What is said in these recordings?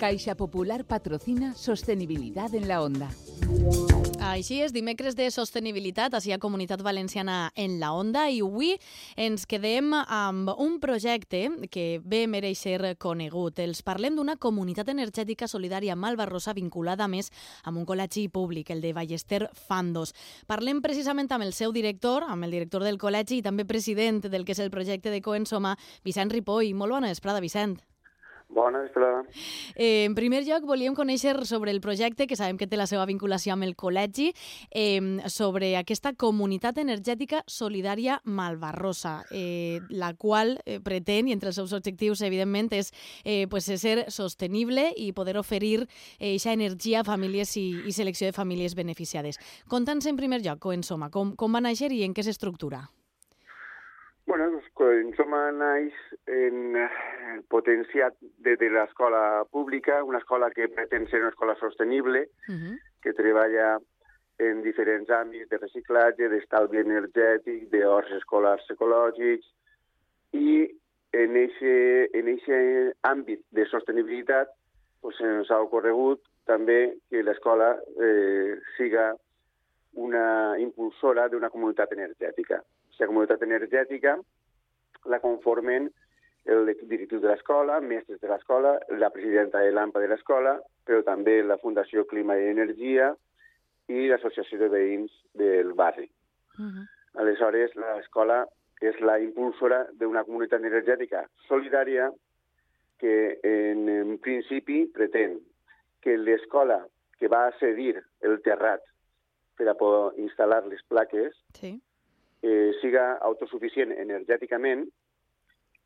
Caixa Popular patrocina Sostenibilidad en la Onda. Així és, dimecres de sostenibilitat, així a Comunitat Valenciana en la Onda, i avui ens quedem amb un projecte que bé mereix ser conegut. Els parlem d'una comunitat energètica solidària malvarrosa vinculada més amb un col·legi públic, el de Ballester Fandos. Parlem precisament amb el seu director, amb el director del col·legi i també president del que és el projecte de Coensoma, Vicent Ripoll. Molt bona vesprada, Vicent. Bona vesprada. Eh, en primer lloc, volíem conèixer sobre el projecte, que sabem que té la seva vinculació amb el col·legi, eh, sobre aquesta comunitat energètica solidària malvarrosa, eh, la qual eh, pretén, i entre els seus objectius, evidentment, és eh, pues, ser sostenible i poder oferir aquesta eh, energia a famílies i, i selecció de famílies beneficiades. Conta'ns en primer lloc, Coensoma, com, com va néixer i en què s'estructura? Bueno, doncs, Coensoma naix en, eh, potenciat des de l'escola pública, una escola que pretén ser una escola sostenible, uh -huh. que treballa en diferents àmbits de reciclatge, d'estalvi energètic, d'horts escolars ecològics, i en aquest en eixe àmbit de sostenibilitat pues, ens ha ocorregut també que l'escola eh, siga una impulsora d'una comunitat energètica. Aquesta comunitat energètica la conformen l'equip directiu de l'escola, mestres de l'escola, la presidenta de l'AMPA de l'escola, però també la Fundació Clima i Energia i l'Associació de Veïns del barri. Uh -huh. Aleshores, l'escola és la impulsora d'una comunitat energètica solidària que en, en principi pretén que l'escola que va cedir el terrat per a poder instal·lar les plaques sí. Eh, siga autosuficient energèticament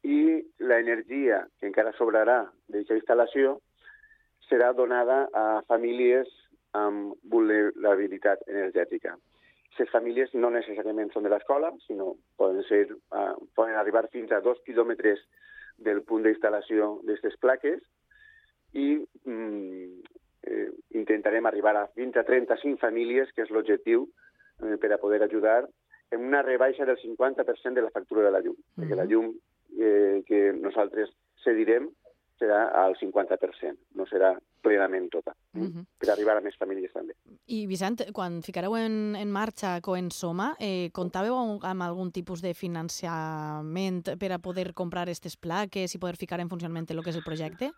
i l'energia que encara sobrarà d'aquesta instal·lació serà donada a famílies amb vulnerabilitat energètica. Aquestes famílies no necessàriament són de l'escola, sinó poden, ser, uh, poden arribar fins a dos quilòmetres del punt d'instal·lació d'aquestes plaques i mm, eh, intentarem arribar a fins a 35 famílies, que és l'objectiu, eh, per a poder ajudar en una rebaixa del 50% de la factura de la llum, mm -hmm. perquè la llum eh, que nosaltres cedirem serà al 50%, no serà plenament tota, mm -hmm. per arribar a més famílies també. I, Vicent, quan ficareu en, en marxa Coensoma, eh, comptàveu amb algun tipus de finançament per a poder comprar aquestes plaques i poder ficar en funcionament el que és el projecte?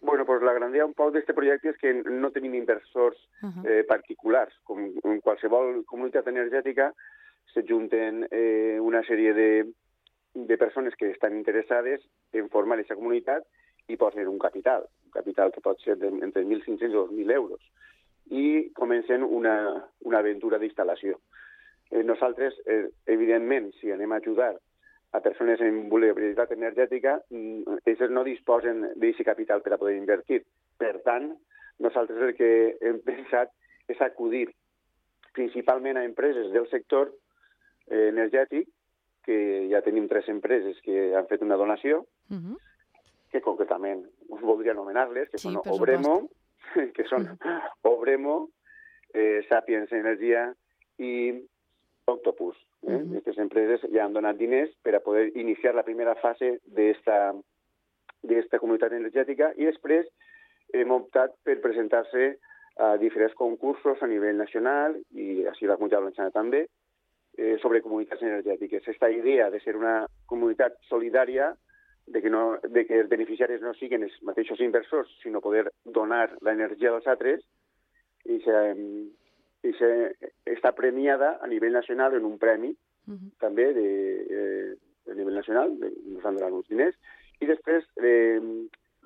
Bueno, pues la grandea un poc d'aquest projecte és que no tenim inversors uh -huh. eh, particulars. Com en qualsevol comunitat energètica s'ajunten eh, una sèrie de, de persones que estan interessades en formar aquesta comunitat i posen un capital, un capital que pot ser de, entre 1.500 i 2.000 euros, i comencen una, una aventura d'instal·lació. Eh, nosaltres, eh, evidentment, si anem a ajudar a persones en vulnerabilitat energètica, ells no disposen d'aquest capital per a poder invertir. Per tant, nosaltres el que hem pensat és acudir principalment a empreses del sector eh, energètic, que ja tenim tres empreses que han fet una donació, uh -huh. que concretament us voldria anomenar-les, que sí, són Obremo, que són uh -huh. Obremo, eh, Sapiens Energia i Octopus. Eh? Uh -huh. Aquestes empreses ja han donat diners per a poder iniciar la primera fase d'esta comunitat energètica i després hem optat per presentar-se a diferents concursos a nivell nacional i així la comunitat valenciana també eh, sobre comunitats energètiques. Esta idea de ser una comunitat solidària, de que, no, de que els beneficiaris no siguin els mateixos inversors, sinó poder donar l'energia dels altres, i se, i se, està premiada a nivell nacional en un premi, uh -huh. també de, eh, a nivell nacional, de, ens han donat uns diners, i després eh,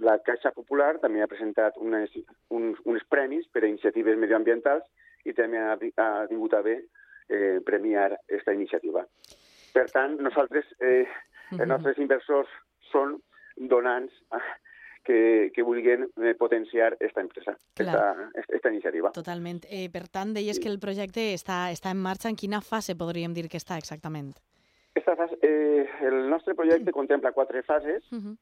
la Caixa Popular també ha presentat unes, uns, uns premis per a iniciatives medioambientals i també ha, ha tingut a bé eh, premiar aquesta iniciativa. Per tant, nosaltres, eh, els nostres inversors són donants que, que vulguin eh, potenciar aquesta empresa, aquesta iniciativa. Totalment. Eh, per tant, deies sí. que el projecte està, està en marxa. En quina fase podríem dir que està exactament? Esta fase, eh, el nostre projecte contempla quatre fases, uh -huh.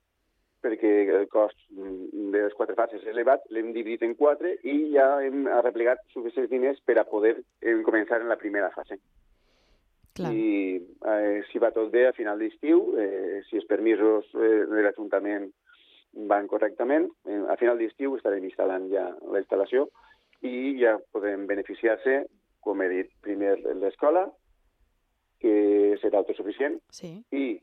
Perquè el cost de les quatre fases és elevat, l'hem dividit en quatre i ja hem replegat suficients diners per a poder eh, començar en la primera fase. Clar. I eh, si va tot bé, a final d'estiu, eh, si els permisos eh, de l'Ajuntament van correctament. A final d'estiu estarem instal·lant ja la instal·lació i ja podem beneficiar-se, com he dit, primer l'escola, que serà autosuficient, Sí. i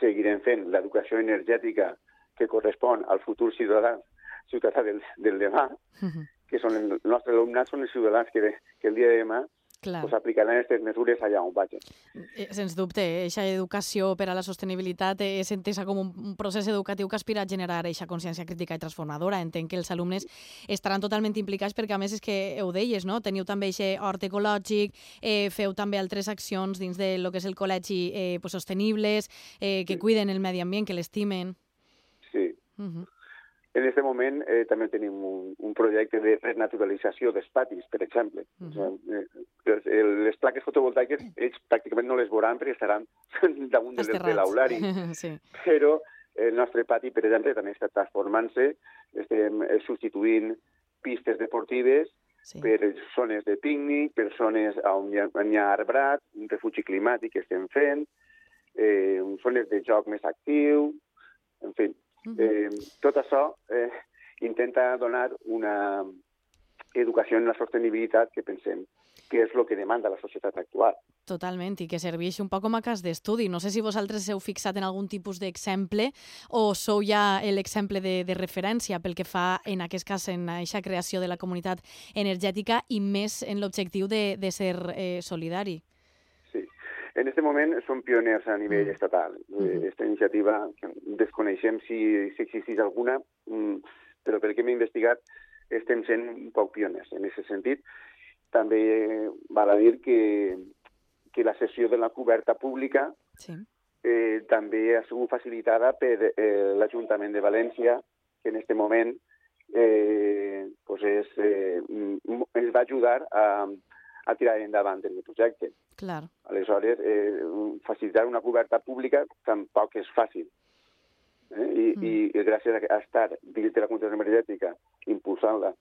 seguirem fent l'educació energètica que correspon al futur ciutadà, ciutadà del, del demà, que són el nostre alumnat, són els ciutadans que, de- que el dia de demà Clar. pues, aplicaran aquestes mesures allà on vagin. Eh, Sens dubte, aquesta educació per a la sostenibilitat és entesa com un, un procés educatiu que aspira a generar aquesta consciència crítica i transformadora. Entenc que els alumnes estaran totalment implicats perquè, a més, és que ho deies, no? Teniu també aquest hort ecològic, eh, feu també altres accions dins de lo que és el col·legi eh, pues, sostenibles, eh, que cuiden el medi ambient, que l'estimen. Uh -huh. En aquest moment eh, també tenim un, un projecte de renaturalització dels patis, per exemple. O sigui, eh, les, les plaques fotovoltaiques ells pràcticament no les veuran perquè estaran damunt de, de Esterrats. l'aulari. sí. però el nostre pati, per exemple, també està transformant-se, estem eh, substituint pistes deportives sí. per zones de pícnic, per zones on hi ha, on hi ha arbrat, un refugi climàtic que estem fent, eh, zones de joc més actiu, en fi. Eh, tot això eh, intenta donar una educació en la sostenibilitat que pensem que és el que demanda la societat actual. Totalment, i que serveix un poc com a cas d'estudi. No sé si vosaltres heu fixat en algun tipus d'exemple o sou ja l'exemple de, de referència pel que fa, en aquest cas, en aquesta creació de la comunitat energètica i més en l'objectiu de, de ser eh, solidari. Sí. En aquest moment som pioners a nivell Mm. estatal. Mhm. Aquesta iniciativa desconeixem si, si existís alguna, mm, però pel que hem investigat estem sent un poc pioners en aquest sentit. També eh, val a dir que, que la sessió de la coberta pública Sí. eh, també ha sigut facilitada per eh, l'Ajuntament de València, que en aquest moment eh, pues és, eh, mm, ens va ajudar a, a tirar endavant el projecte. Clar. Aleshores, eh, facilitar una coberta pública tampoc és fàcil. Eh? I, Mm. mm. I gràcies a, estar dins de la Comunitat Energètica, impulsant-la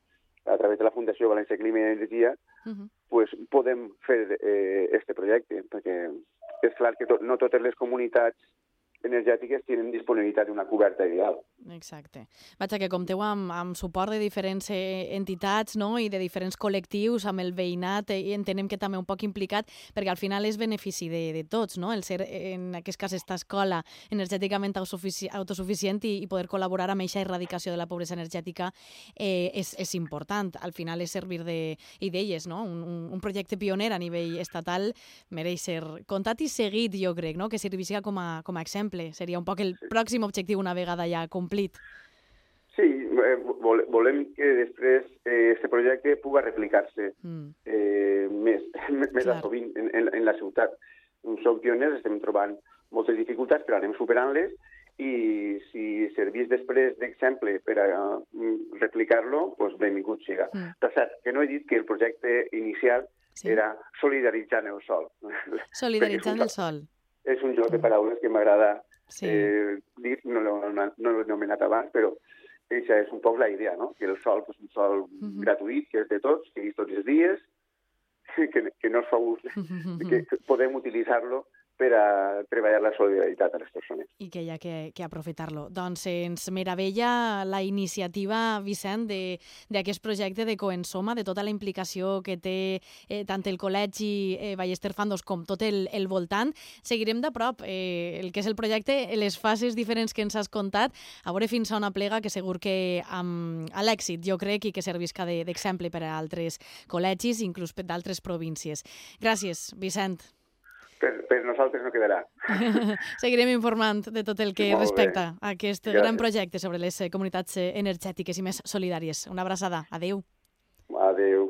a través de la Fundació València Clima i Energia, Uh -huh. pues, podem fer eh, este projecte, perquè és clar que to no totes les comunitats energètiques tenen disponibilitat d'una coberta ideal. Exacte. Vaja, que compteu amb, amb suport de diferents eh, entitats no? i de diferents col·lectius, amb el veïnat, eh, i entenem que també un poc implicat, perquè al final és benefici de, de tots, no? el ser, en aquest cas, esta escola energèticament autosufici autosuficient i, i poder col·laborar amb aquesta erradicació de la pobresa energètica eh, és, és important. Al final és servir de idees, no? un, un, un projecte pioner a nivell estatal mereix ser comptat i seguit, jo crec, no? que servisca com a, com a exemple. Seria un poc el pròxim objectiu una vegada ja complit. Sí, eh, vol volem que després eh, este projecte puga replicar-se Mm. eh, més, més Clar. a sovint en, en, en la ciutat. Som pioners, estem trobant moltes dificultats, però anem superant-les i si servís després d'exemple per a mm, replicar-lo, doncs benvingut siga. Mm. Per cert, que no he dit que el projecte inicial Sí. era solidaritzant el sol. Solidaritzant el sol. És un joc de paraules que m'agrada Sí. eh, dir, no l'he no, no anomenat abans, però això és un poc la idea, no? Que el sol és un sol Mhm. gratuït, que és de tots, que és tots els dies, que, que no es fa ús, que podem utilitzar-lo per a treballar la solidaritat a les persones. I que hi ha que, que aprofitar-lo. Doncs ens meravella la iniciativa, Vicent, de- d'aquest projecte de Coensoma, de tota la implicació que té eh, tant el col·legi eh, Ballester Fandos com tot el, el voltant. Seguirem de prop eh, el que és el projecte, les fases diferents que ens has contat, a veure fins a on aplega, que segur que amb l'èxit, jo crec, i que servisca de- d'exemple per a altres col·legis, inclús d'altres províncies. Gràcies, Vicent. Per, per nosaltres no quedarà. Seguirem informant de tot el que Molt bé. respecta a aquest Gràcies. gran projecte sobre les eh, comunitats eh, energètiques i més solidàries. Una abraçada. Adéu. Adéu.